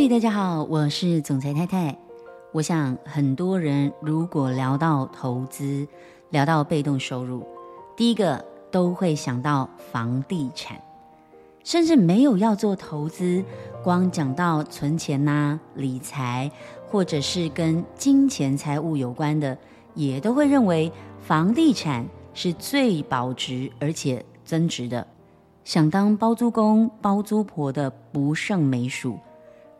嘿，大家好，我是总裁太太。我想很多人如果聊到投资，聊到被动收入，第一个都会想到房地产，甚至没有要做投资，光讲到存钱呐、理财，或者是跟金钱财务有关的，也都会认为房地产是最保值而且增值的。想当包租公、包租婆的不胜枚数，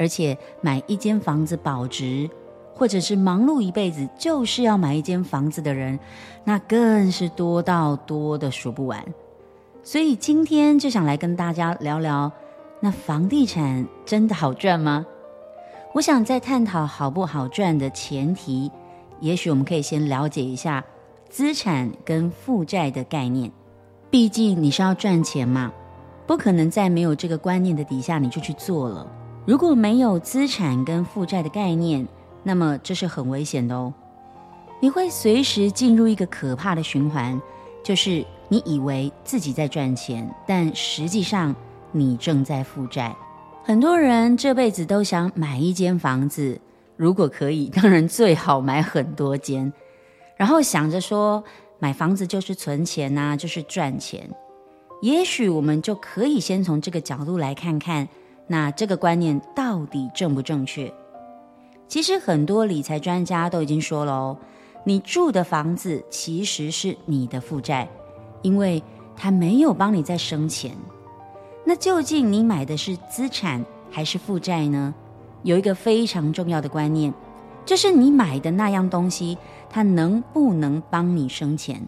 而且买一间房子保值，或者是忙碌一辈子就是要买一间房子的人，那更是多到多的数不完。所以今天就想来跟大家聊聊，那房地产真的好赚吗？我想在探讨好不好赚的前提，也许我们可以先了解一下资产跟负债的概念。毕竟你是要赚钱嘛，不可能在没有这个观念的底下你就去做了。如果没有资产跟负债的概念，那么这是很危险的哦。你会随时进入一个可怕的循环，就是你以为自己在赚钱，但实际上你正在负债。很多人这辈子都想买一间房子，如果可以，当然最好买很多间，然后想着说，买房子就是存钱呐，就是赚钱。也许我们就可以先从这个角度来看看，那这个观念到底正不正确？其实很多理财专家都已经说了哦，你住的房子其实是你的负债，因为它没有帮你再生钱。那究竟你买的是资产还是负债呢？有一个非常重要的观念，就是你买的那样东西。它能不能帮你生钱？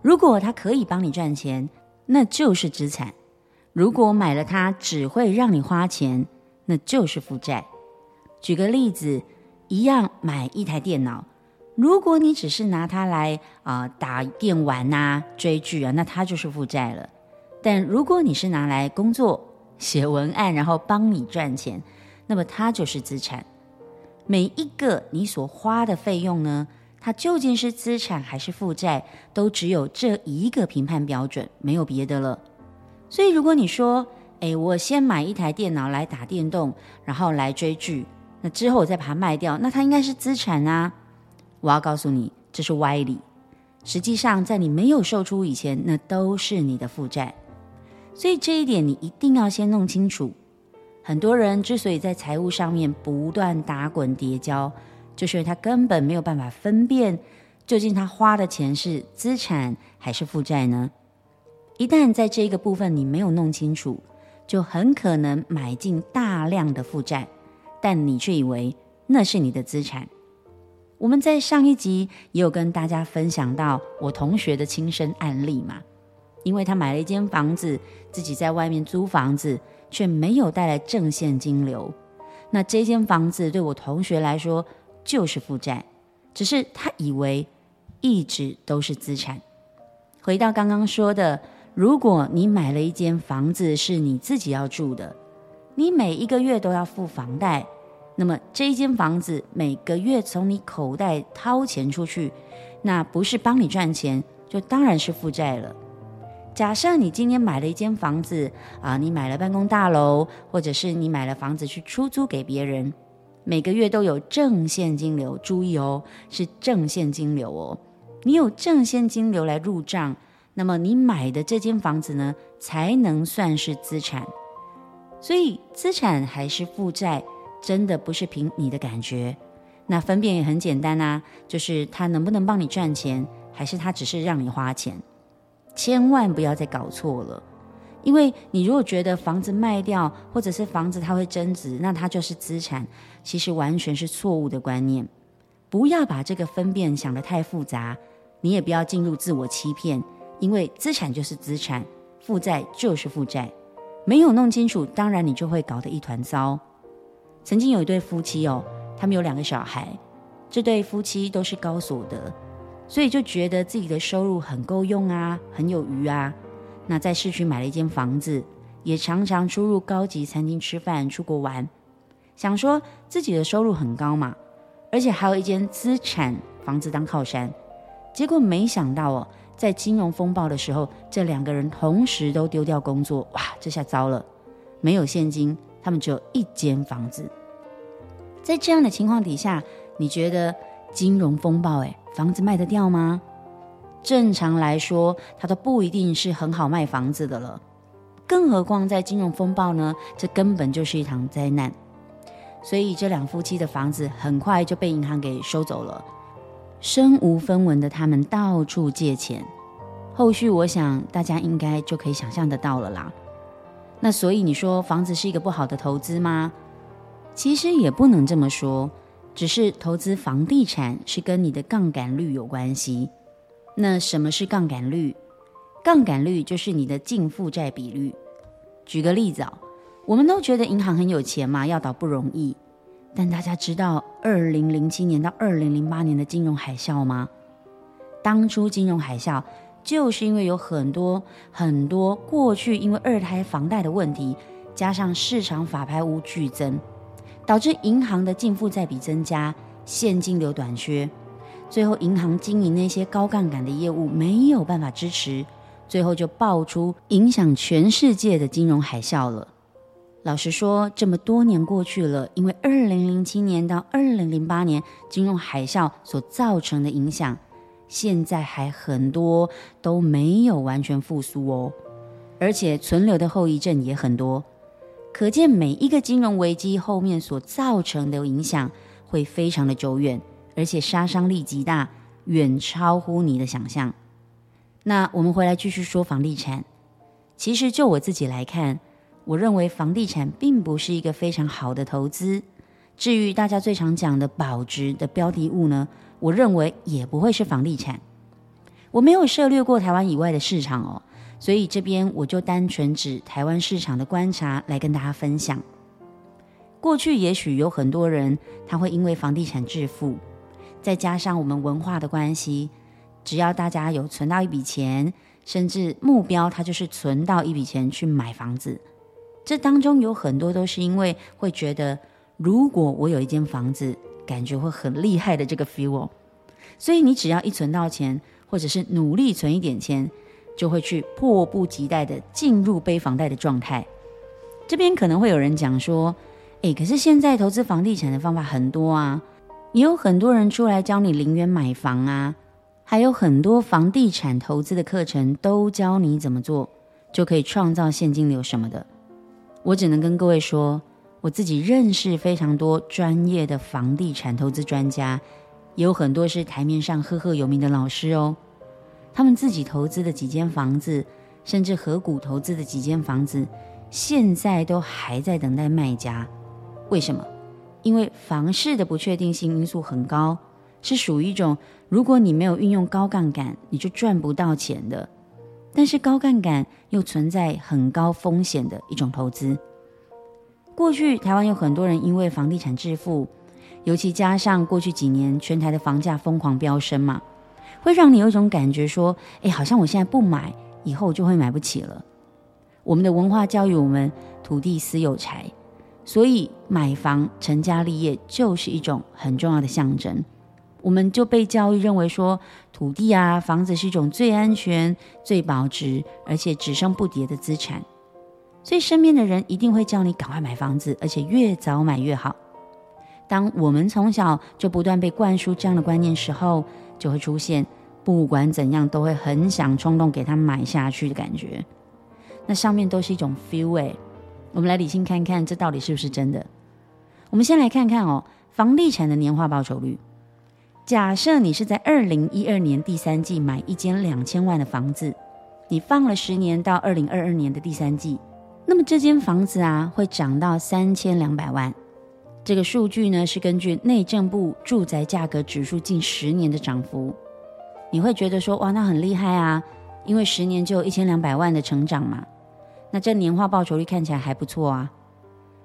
如果它可以帮你赚钱，那就是资产；如果买了它只会让你花钱，那就是负债。举个例子，一样买一台电脑，如果你只是拿它来啊、打电玩呐、追剧啊，那它就是负债了。但如果你是拿来工作、写文案，然后帮你赚钱，那么它就是资产。每一个你所花的费用呢，它究竟是资产还是负债，都只有这一个评判标准，没有别的了。所以，如果你说，哎，我先买一台电脑来打电动，然后来追剧，那之后我再把它卖掉，那它应该是资产啊。我要告诉你，这是歪理。实际上，在你没有售出以前，那都是你的负债。所以这一点你一定要先弄清楚。很多人之所以在财务上面不断打滚跌跤，就是他根本没有办法分辨，究竟他花的钱是资产还是负债呢？一旦在这个部分你没有弄清楚，就很可能买进大量的负债，但你却以为那是你的资产。我们在上一集也有跟大家分享到我同学的亲身案例嘛，因为他买了一间房子，自己在外面租房子，却没有带来正现金流。那这间房子对我同学来说，就是负债，只是他以为一直都是资产。回到刚刚说的，如果你买了一间房子是你自己要住的，你每一个月都要付房贷，那么这一间房子每个月从你口袋掏钱出去，那不是帮你赚钱，就当然是负债了。假设你今天买了一间房子啊，你买了办公大楼，或者是你买了房子去出租给别人。每个月都有正现金流，注意哦，是正现金流哦。你有正现金流来入账，那么你买的这间房子呢，才能算是资产。所以资产还是负债，真的不是凭你的感觉。那分辨也很简单啊，就是它能不能帮你赚钱，还是它只是让你花钱。千万不要再搞错了。因为你如果觉得房子卖掉，或者是房子它会增值，那它就是资产，其实完全是错误的观念。不要把这个分辨想得太复杂，你也不要进入自我欺骗，因为资产就是资产，负债就是负债，没有弄清楚，当然你就会搞得一团糟。曾经有一对夫妻哦，他们有两个小孩，这对夫妻都是高所得，所以就觉得自己的收入很够用啊，很有余啊。那在市区买了一间房子，也常常出入高级餐厅吃饭、出国玩，想说自己的收入很高嘛，而且还有一间资产房子当靠山。结果没想到哦，在金融风暴的时候，这两个人同时都丢掉工作，哇，这下糟了，没有现金，他们只有一间房子，在这样的情况底下，你觉得金融风暴，诶，房子卖得掉吗？正常来说，它都不一定是很好卖房子的了。更何况在金融风暴呢？这根本就是一场灾难。所以这两夫妻的房子很快就被银行给收走了，身无分文的他们到处借钱。后续我想大家应该就可以想象得到了啦。那所以你说房子是一个不好的投资吗？其实也不能这么说，只是投资房地产是跟你的杠杆率有关系。那什么是杠杆率？杠杆率就是你的净负债比率。举个例子啊，我们都觉得银行很有钱嘛，要倒不容易。但大家知道二零零七年到二零零八年的金融海啸吗？当初金融海啸。就是因为有很多很多过去因为二胎房贷的问题，加上市场法拍屋剧增，导致银行的净负债比增加，现金流短缺，最后银行经营那些高杠杆的业务没有办法支持，最后就爆出影响全世界的金融海啸了。老实说，这么多年过去了，因为二零零七年到二零零八年金融海啸所造成的影响。现在还很多都没有完全复苏哦，而且存留的后遗症也很多，可见每一个金融危机后面所造成的影响会非常的久远，而且杀伤力极大，远超乎你的想象。那我们回来继续说房地产，其实就我自己来看，我认为房地产并不是一个非常好的投资。至于大家最常讲的保值的标的物呢？我认为也不会是房地产，我没有涉猎过台湾以外的市场哦，所以这边我就单纯指台湾市场的观察来跟大家分享。过去也许有很多人他会因为房地产致富，再加上我们文化的关系，只要大家有存到一笔钱，甚至目标他就是存到一笔钱去买房子，这当中有很多都是因为会觉得，如果我有一间房子。感觉会很厉害的这个 feel 哦，所以你只要一存到钱，或者是努力存一点钱，就会去迫不及待的进入背房贷的状态。这边可能会有人讲说，诶，可是现在投资房地产的方法很多啊，也有很多人出来教你零元买房啊，还有很多房地产投资的课程都教你怎么做，就可以创造现金流什么的。我只能跟各位说。我自己认识非常多专业的房地产投资专家，也有很多是台面上赫赫有名的老师哦。他们自己投资的几间房子，甚至合股投资的几间房子，现在都还在等待卖家。为什么？因为房市的不确定性因素很高，是属于一种如果你没有运用高杠杆，你就赚不到钱的。但是高杠杆又存在很高风险的一种投资。过去台湾有很多人因为房地产致富，尤其加上过去几年全台的房价疯狂飙升嘛，会让你有一种感觉说，哎，好像我现在不买，以后就会买不起了。我们的文化教育我们土地私有财，所以买房成家立业就是一种很重要的象征。我们就被教育认为说，土地啊房子是一种最安全、最保值，而且只升不跌的资产。所以身边的人一定会叫你赶快买房子，而且越早买越好。当我们从小就不断被灌输这样的观念时候，就会出现不管怎样都会很想冲动给他买下去的感觉。那上面都是一种 feel 哎，我们来理性看看这到底是不是真的。我们先来看看哦，房地产的年化报酬率。假设你是在二零一二年第三季买一间两千万的房子，你放了十年到二零二二年的第三季。那么这间房子啊，会涨到三千两百万。这个数据呢，是根据内政部住宅价格指数近十年的涨幅。你会觉得说，哇，那很厉害啊，因为十年就有一千两百万的成长嘛。那这年化报酬率看起来还不错啊。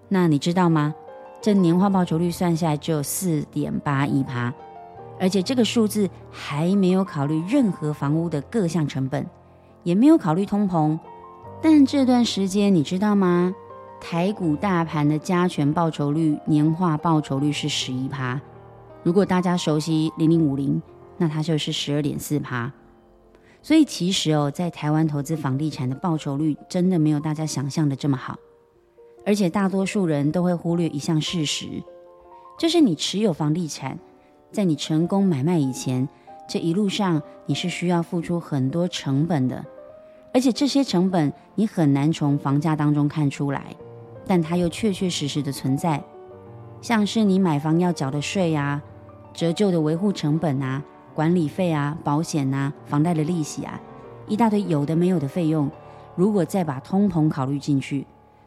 那你知道吗？这年化报酬率算下来只有四点八一趴，而且这个数字还没有考虑任何房屋的各项成本，也没有考虑通膨。但这段时间你知道吗？台股大盘的加权报酬率年化报酬率是十一趴。如果大家熟悉零零五零，那它就是十二点四趴。所以其实哦，在台湾投资房地产的报酬率真的没有大家想象的这么好。而且大多数人都会忽略一项事实，就是你持有房地产，在你成功买卖以前，这一路上你是需要付出很多成本的，而且这些成本你很难从房价当中看出来，但它又确确实实的存在，像是你买房要缴的税啊，折旧的维护成本啊，管理费啊，保险啊，房贷的利息啊，一大堆有的没有的费用，如果再把通膨考虑进去。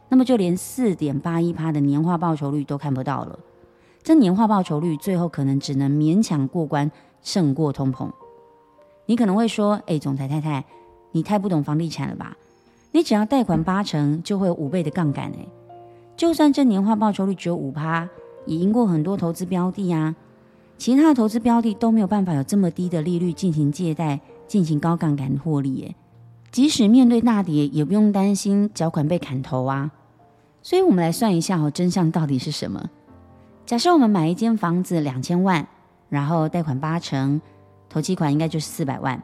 那么就连四点八一趴的年化报酬率都看不到了，这年化报酬率最后可能只能勉强过关，胜过通膨。你可能会说：“哎，总裁太太，你太不懂房地产了吧？你只要贷款八成，就会有五倍的杠杆。哎，就算这年化报酬率只有五趴，也赢过很多投资标的啊。其他的投资标的都没有办法有这么低的利率进行借贷，进行高杠杆获利。哎，即使面对大跌，也不用担心缴款被砍头啊。”所以，我们来算一下哦，真相到底是什么？假设我们买一间房子两千万，然后贷款八成，头期款应该就是四百万，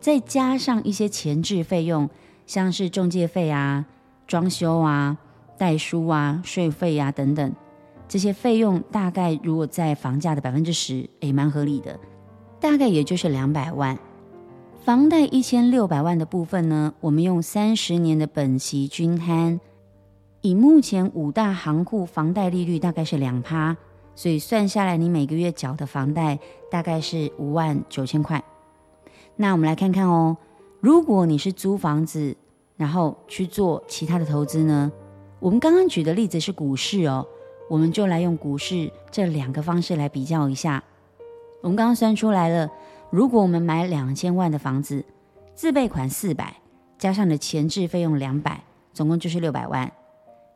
再加上一些前置费用，像是中介费啊、装修啊、代书啊、税费啊等等，这些费用大概如果在房价的百分之十，也蛮合理的，大概也就是两百万。房贷一千六百万的部分呢，我们用三十年的本息均摊。以目前五大行库房贷利率大概是两趴，所以算下来你每个月缴的房贷大概是五万九千块。那我们来看看哦，如果你是租房子，然后去做其他的投资呢？我们刚刚举的例子是股市哦，我们就来用股市这两个方式来比较一下。我们刚刚算出来了，如果我们买两千万的房子，自备款四百，加上你的前置费用两百，总共就是六百万。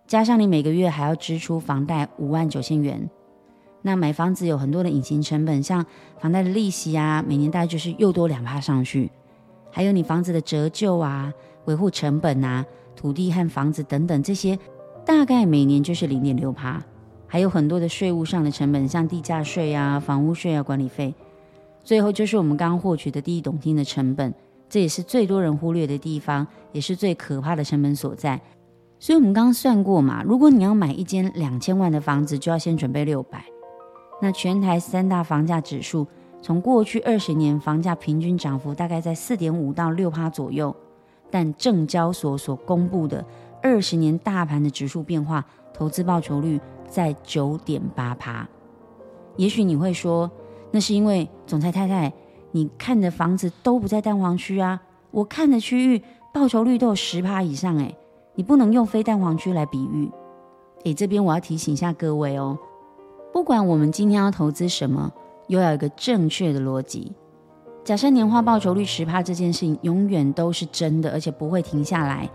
加上你每个月还要支出房贷五万九千元，那买房子有很多的隐形成本，像房贷的利息啊，每年大概就是又多两趴上去，还有你房子的折旧啊、维护成本啊、土地和房子等等这些，大概每年就是零点六趴，还有很多的税务上的成本，像地价税啊、房屋税啊、管理费，最后就是我们刚获取的第一桶金的成本，这也是最多人忽略的地方，也是最可怕的成本所在。所以我们刚刚算过嘛，如果你要买一间两千万的房子，就要先准备六百。那全台三大房价指数，从过去二十年房价平均涨幅大概在四点五到六趴左右，但证交所所公布的二十年大盘的指数变化，投资报酬率在九点八趴。也许你会说，那是因为总裁太太，你看的房子都不在蛋黄区啊，我看的区域报酬率都有十趴以上诶。你不能用非蛋黄区来比喻，诶，这边我要提醒一下各位哦，不管我们今天要投资什么，又要有一个正确的逻辑。假设年化报酬率十趴这件事情永远都是真的，而且不会停下来，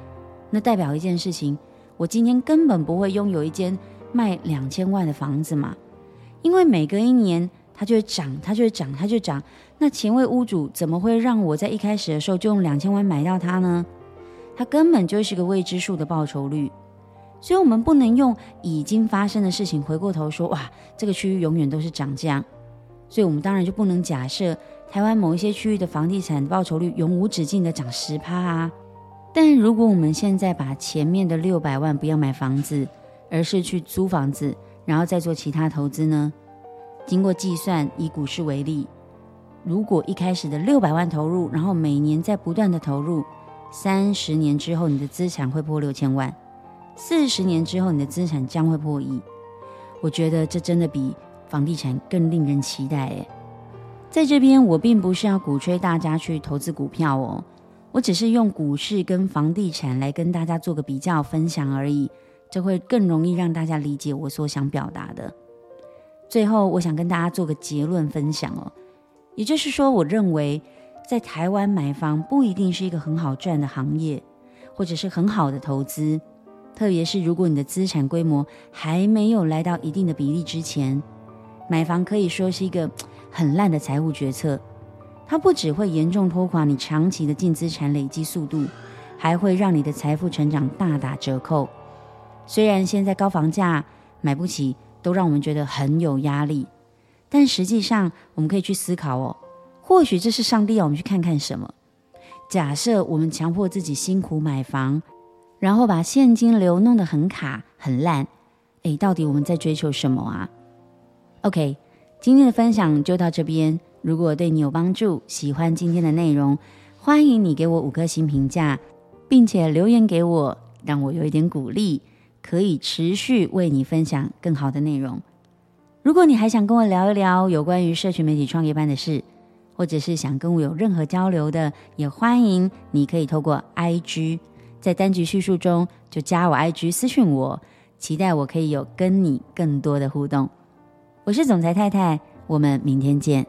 那代表一件事情，我今天根本不会拥有一间卖两千万的房子嘛，因为每隔一年它就会涨，它就会涨，它就涨。那前位屋主怎么会让我在一开始的时候就用两千万买到它呢？它根本就是个未知数的报酬率，所以我们不能用已经发生的事情回过头说，哇，这个区域永远都是涨价，所以我们当然就不能假设台湾某一些区域的房地产报酬率永无止境的涨十趴啊。但如果我们现在把前面的六百万不要买房子，而是去租房子，然后再做其他投资呢？经过计算，以股市为例，如果一开始的六百万投入，然后每年在不断的投入。三十年之后，你的资产会破六千万；四十年之后，你的资产将会破亿。我觉得这真的比房地产更令人期待诶。在这边，我并不是要鼓吹大家去投资股票哦，我只是用股市跟房地产来跟大家做个比较分享而已，这会更容易让大家理解我所想表达的。最后，我想跟大家做个结论分享哦，也就是说，我认为。在台湾买房不一定是一个很好赚的行业，或者是很好的投资，特别是如果你的资产规模还没有来到一定的比例之前，买房可以说是一个很烂的财务决策。它不只会严重拖垮你长期的净资产累积速度，还会让你的财富成长大打折扣。虽然现在高房价买不起，都让我们觉得很有压力，但实际上我们可以去思考哦。或许这是上帝要我们去看看什么。假设我们强迫自己辛苦买房，然后把现金流弄得很卡很烂，诶，到底我们在追求什么啊？OK，今天的分享就到这边。如果对你有帮助，喜欢今天的内容，欢迎你给我五颗星评价，并且留言给我，让我有一点鼓励，可以持续为你分享更好的内容。如果你还想跟我聊一聊有关于社群媒体创业班的事，或者是想跟我有任何交流的，也欢迎你可以透过 IG，在单局叙述中就加我 IG 私讯我，期待我可以有跟你更多的互动。我是总裁太太，我们明天见。